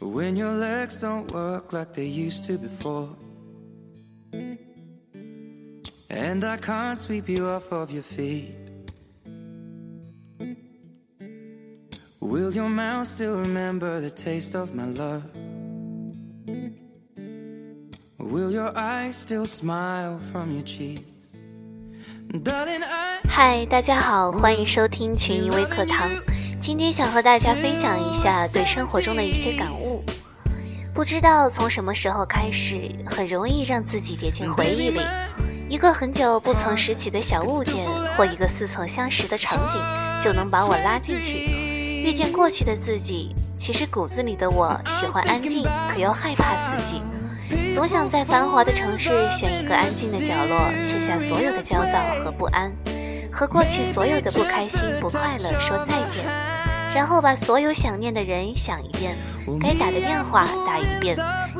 when your legs don't work like they used to before. And I can't sweep you off of your feet. Will your mouth still remember the taste of my love? Will your eyes still smile from your cheeks? Darling, I 嗨，大家好，欢迎收听群英微课堂。 今天想和大家分享一下对生活中的一些感悟。不知道从什么时候开始，很容易让自己跌进回忆里。一个很久不曾拾起的小物件，或一个似曾相识的场景，就能把我拉进去。遇见过去的自己，其实骨子里的我喜欢安静，可又害怕死寂，总想在繁华的城市选一个安静的角落，卸下所有的焦躁和不安，和过去所有的不开心、不快乐说再见，然后把所有想念的人想一遍，该打的电话打一遍，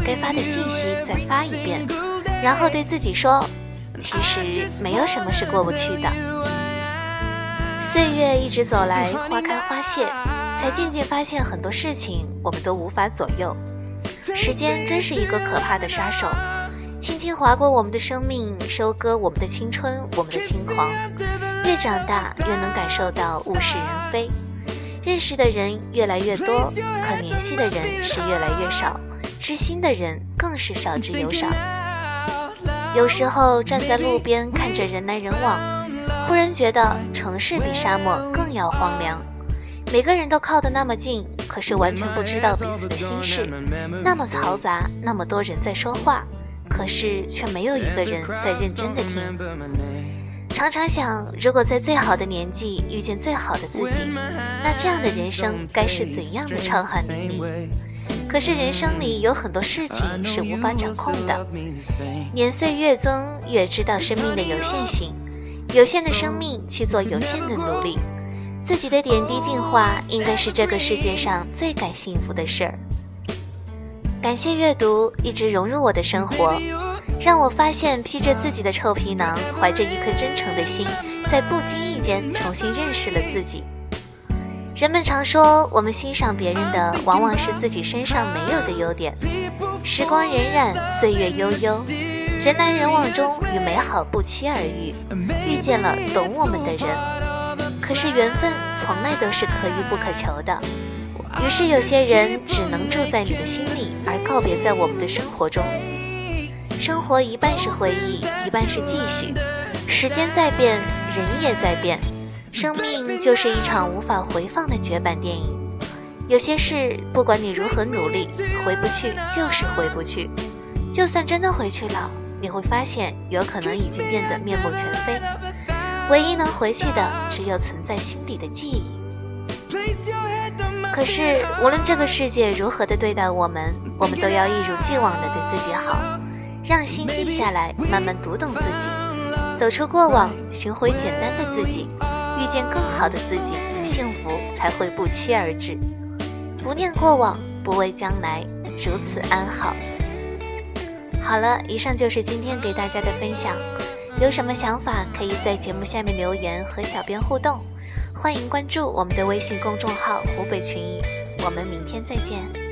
该发的信息再发一遍，然后对自己说，其实没有什么是过不去的。岁月一直走来，花开花谢，才渐渐发现很多事情我们都无法左右。时间真是一个可怕的杀手，轻轻划过我们的生命，收割我们的青春，我们的轻狂。越长大，越能感受到物是人非，认识的人越来越多，可联系的人是越来越少，知心的人更是少之又少。有时候站在路边，看着人来人往。忽然觉得城市比沙漠更要荒凉，每个人都靠得那么近，可是完全不知道彼此的心事。那么嘈杂，那么多人在说话，可是却没有一个人在认真的听。常常想，如果在最好的年纪遇见最好的自己，那这样的人生该是怎样的畅汗淋漓？可是人生里有很多事情是无法掌控的，年岁越增，越知道生命的有限性。有限的生命去做有限的努力，自己的点滴进化应该是这个世界上最感幸福的事儿。感谢阅读一直融入我的生活，让我发现披着自己的臭皮囊，怀着一颗真诚的心，在不经意间重新认识了自己。人们常说，我们欣赏别人的往往是自己身上没有的优点。时光荏苒，岁月悠悠。人来人往中，与美好不期而遇，遇见了懂我们的人。可是缘分从来都是可遇不可求的，于是有些人只能住在你的心里，而告别在我们的生活中。生活一半是回忆，一半是继续。时间在变，人也在变，生命就是一场无法回放的绝版电影。有些事，不管你如何努力，回不去就是回不去。就算真的回去了。你会发现，有可能已经变得面目全非。唯一能回去的，只有存在心底的记忆。可是，无论这个世界如何的对待我们，我们都要一如既往的对自己好，让心静下来，慢慢读懂自己，走出过往，寻回简单的自己，遇见更好的自己，幸福才会不期而至。不念过往，不畏将来，如此安好。好了，以上就是今天给大家的分享。有什么想法，可以在节目下面留言和小编互动。欢迎关注我们的微信公众号“湖北群艺”，我们明天再见。